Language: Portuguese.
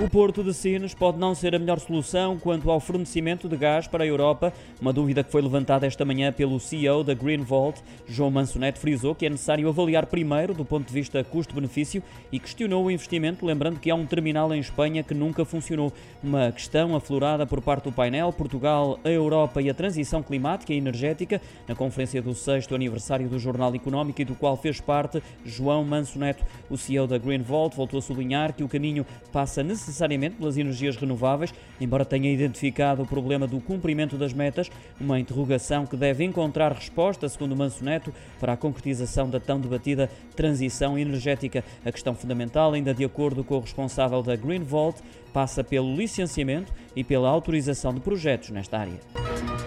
O Porto de Sines pode não ser a melhor solução quanto ao fornecimento de gás para a Europa, uma dúvida que foi levantada esta manhã pelo CEO da Green Vault, João Mansoneto, frisou que é necessário avaliar primeiro do ponto de vista custo-benefício e questionou o investimento, lembrando que há um terminal em Espanha que nunca funcionou. Uma questão aflorada por parte do painel Portugal, a Europa e a transição climática e energética, na conferência do sexto aniversário do Jornal Económico e do qual fez parte João Mansoneto. O CEO da Green Vault voltou a sublinhar que o caminho passa necessariamente necessariamente pelas energias renováveis, embora tenha identificado o problema do cumprimento das metas, uma interrogação que deve encontrar resposta, segundo Manso Neto, para a concretização da tão debatida transição energética. A questão fundamental, ainda de acordo com o responsável da Green Vault, passa pelo licenciamento e pela autorização de projetos nesta área.